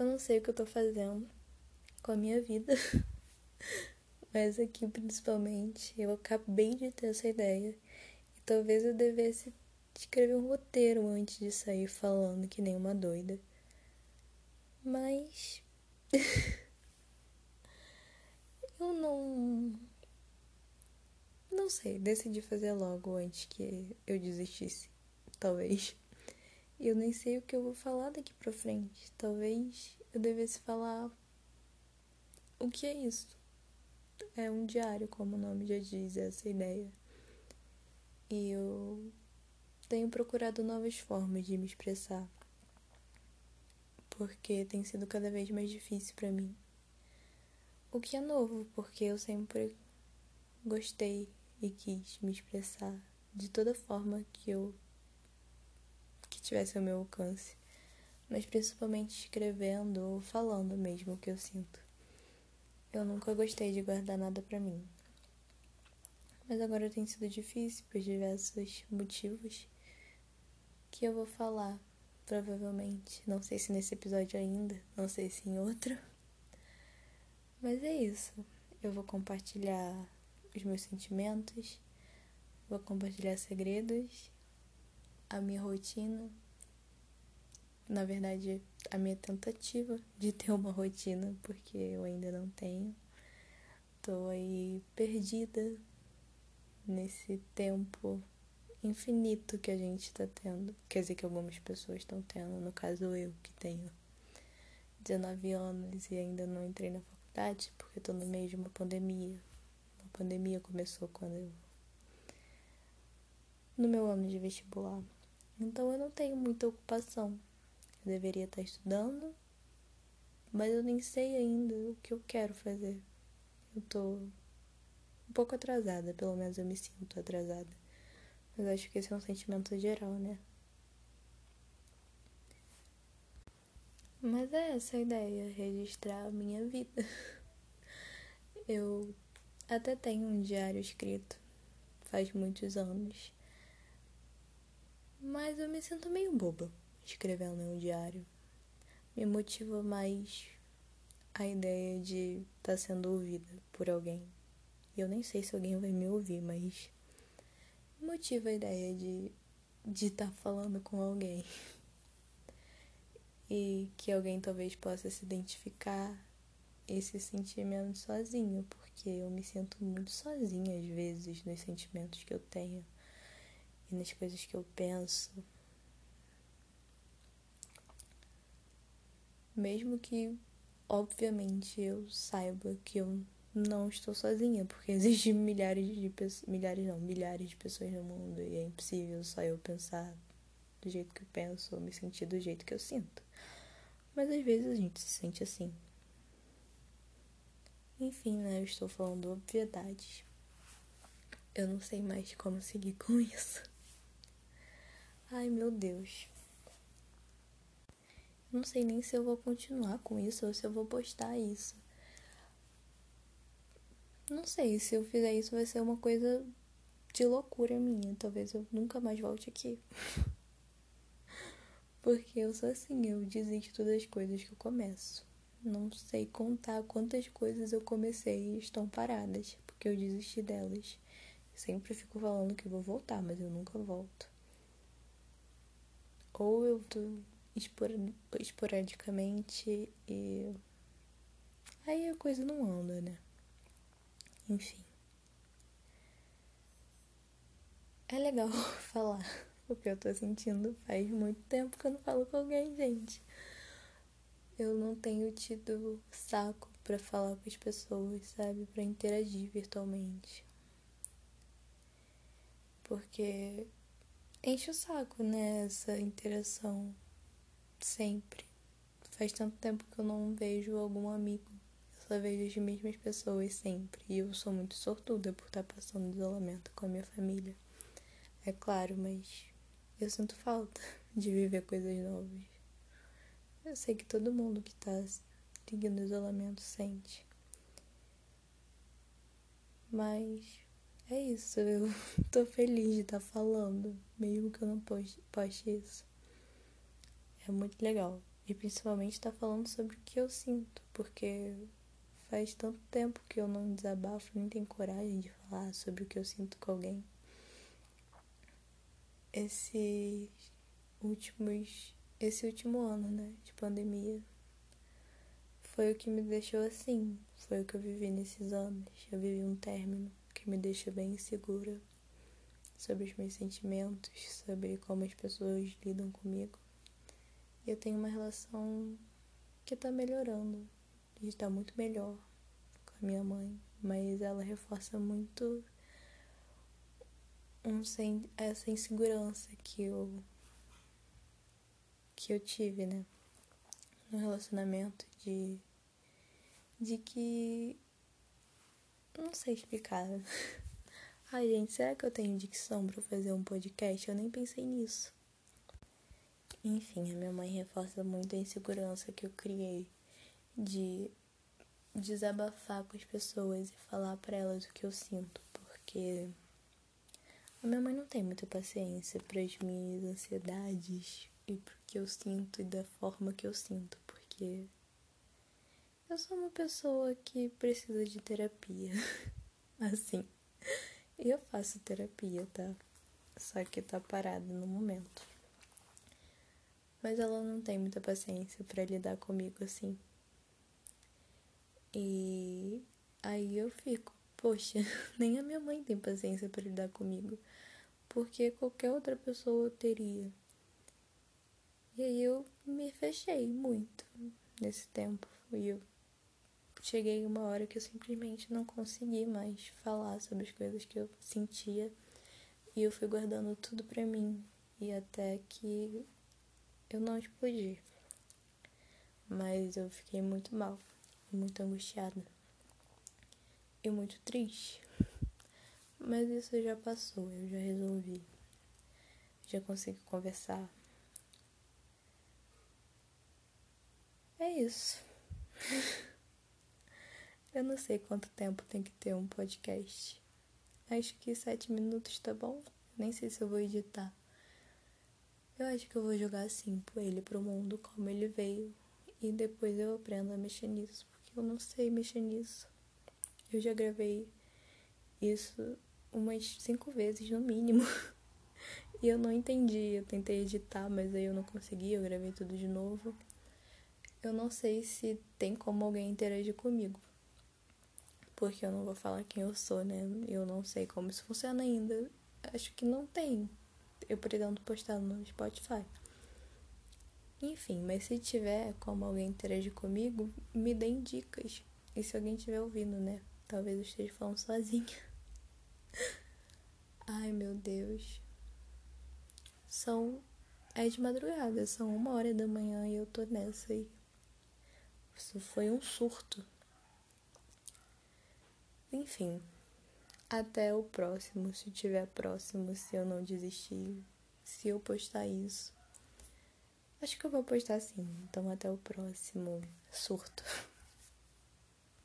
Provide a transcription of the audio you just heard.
Eu não sei o que eu tô fazendo com a minha vida, mas aqui principalmente eu acabei de ter essa ideia e talvez eu devesse escrever um roteiro antes de sair falando que nem uma doida. Mas eu não não sei, decidi fazer logo antes que eu desistisse, talvez. Eu nem sei o que eu vou falar daqui pra frente. Talvez eu devesse falar o que é isso. É um diário, como o nome já diz, essa ideia. E eu tenho procurado novas formas de me expressar. Porque tem sido cada vez mais difícil para mim. O que é novo, porque eu sempre gostei e quis me expressar de toda forma que eu que tivesse ao meu alcance, mas principalmente escrevendo ou falando mesmo o que eu sinto. Eu nunca gostei de guardar nada para mim. Mas agora tem sido difícil por diversos motivos que eu vou falar, provavelmente. Não sei se nesse episódio ainda, não sei se em outro. Mas é isso. Eu vou compartilhar os meus sentimentos, vou compartilhar segredos a minha rotina, na verdade, a minha tentativa de ter uma rotina, porque eu ainda não tenho. Tô aí perdida nesse tempo infinito que a gente tá tendo. Quer dizer, que algumas pessoas estão tendo, no caso eu, que tenho 19 anos e ainda não entrei na faculdade, porque tô no meio de uma pandemia. A pandemia começou quando eu. no meu ano de vestibular. Então eu não tenho muita ocupação. Eu deveria estar estudando, mas eu nem sei ainda o que eu quero fazer. Eu tô um pouco atrasada, pelo menos eu me sinto atrasada. Mas acho que esse é um sentimento geral, né? Mas é essa a ideia, registrar a minha vida. Eu até tenho um diário escrito faz muitos anos. Mas eu me sinto meio boba escrevendo um diário. Me motiva mais a ideia de estar tá sendo ouvida por alguém. E eu nem sei se alguém vai me ouvir, mas motiva a ideia de de estar tá falando com alguém. E que alguém talvez possa se identificar esse sentimento sozinho, porque eu me sinto muito sozinha às vezes nos sentimentos que eu tenho e nas coisas que eu penso. Mesmo que, obviamente, eu saiba que eu não estou sozinha, porque existem milhares de pessoas, milhares não, milhares de pessoas no mundo e é impossível só eu pensar do jeito que eu penso ou me sentir do jeito que eu sinto. Mas às vezes a gente se sente assim. Enfim, né? Eu estou falando obviedades. Eu não sei mais como seguir com isso. Ai, meu Deus. Não sei nem se eu vou continuar com isso ou se eu vou postar isso. Não sei, se eu fizer isso vai ser uma coisa de loucura minha. Talvez eu nunca mais volte aqui. Porque eu sou assim, eu desisto das coisas que eu começo. Não sei contar quantas coisas eu comecei e estão paradas, porque eu desisti delas. Sempre fico falando que vou voltar, mas eu nunca volto ou eu tô esporadicamente e aí a coisa não anda, né? Enfim. É legal falar o que eu tô sentindo. Faz muito tempo que eu não falo com alguém, gente. Eu não tenho tido saco para falar com as pessoas, sabe? Para interagir virtualmente. Porque enche o saco, né? Interação sempre. Faz tanto tempo que eu não vejo algum amigo. Eu só vejo as mesmas pessoas sempre. E eu sou muito sortuda por estar passando isolamento com a minha família. É claro, mas eu sinto falta de viver coisas novas. Eu sei que todo mundo que está seguindo isolamento sente. Mas é isso, eu tô feliz de estar tá falando, mesmo que eu não poste, poste isso. É muito legal E principalmente estar tá falando sobre o que eu sinto, porque faz tanto tempo que eu não desabafo, nem tenho coragem de falar sobre o que eu sinto com alguém. Esses últimos. Esse último ano, né, de pandemia, foi o que me deixou assim. Foi o que eu vivi nesses anos. Eu vivi um término que me deixa bem insegura sobre os meus sentimentos, sobre como as pessoas lidam comigo. E eu tenho uma relação que tá melhorando. Está muito melhor com a minha mãe. Mas ela reforça muito um, essa insegurança que eu que eu tive, né? No relacionamento de de que não sei explicar. Ai, gente, será que eu tenho dicção para fazer um podcast? Eu nem pensei nisso. Enfim, a minha mãe reforça muito a insegurança que eu criei de desabafar com as pessoas e falar para elas o que eu sinto, porque a minha mãe não tem muita paciência para as minhas ansiedades e pro que eu sinto e da forma que eu sinto, porque eu sou uma pessoa que precisa de terapia. assim. Eu faço terapia, tá? Só que tá parada no momento. Mas ela não tem muita paciência para lidar comigo assim. E aí eu fico, poxa, nem a minha mãe tem paciência para lidar comigo, porque qualquer outra pessoa teria. E aí eu me fechei muito nesse tempo. E eu cheguei uma hora que eu simplesmente não consegui mais falar sobre as coisas que eu sentia e eu fui guardando tudo pra mim e até que eu não explodi. Mas eu fiquei muito mal, muito angustiada e muito triste. Mas isso já passou, eu já resolvi. Já consegui conversar. É isso. Eu não sei quanto tempo tem que ter um podcast. Acho que sete minutos tá bom. Nem sei se eu vou editar. Eu acho que eu vou jogar assim ele pro mundo como ele veio. E depois eu aprendo a mexer nisso. Porque eu não sei mexer nisso. Eu já gravei isso umas cinco vezes no mínimo. e eu não entendi. Eu tentei editar, mas aí eu não consegui. Eu gravei tudo de novo. Eu não sei se tem como alguém interagir comigo porque eu não vou falar quem eu sou, né? Eu não sei como isso funciona ainda. Acho que não tem. Eu pretendo postar no Spotify. Enfim, mas se tiver como alguém interagir comigo, me deem dicas. E se alguém estiver ouvindo, né? Talvez eu esteja falando sozinha. Ai, meu Deus. São. É de madrugada, são uma hora da manhã e eu tô nessa aí. Isso foi um surto. Enfim, até o próximo, se tiver próximo, se eu não desistir, se eu postar isso. Acho que eu vou postar sim. Então até o próximo surto.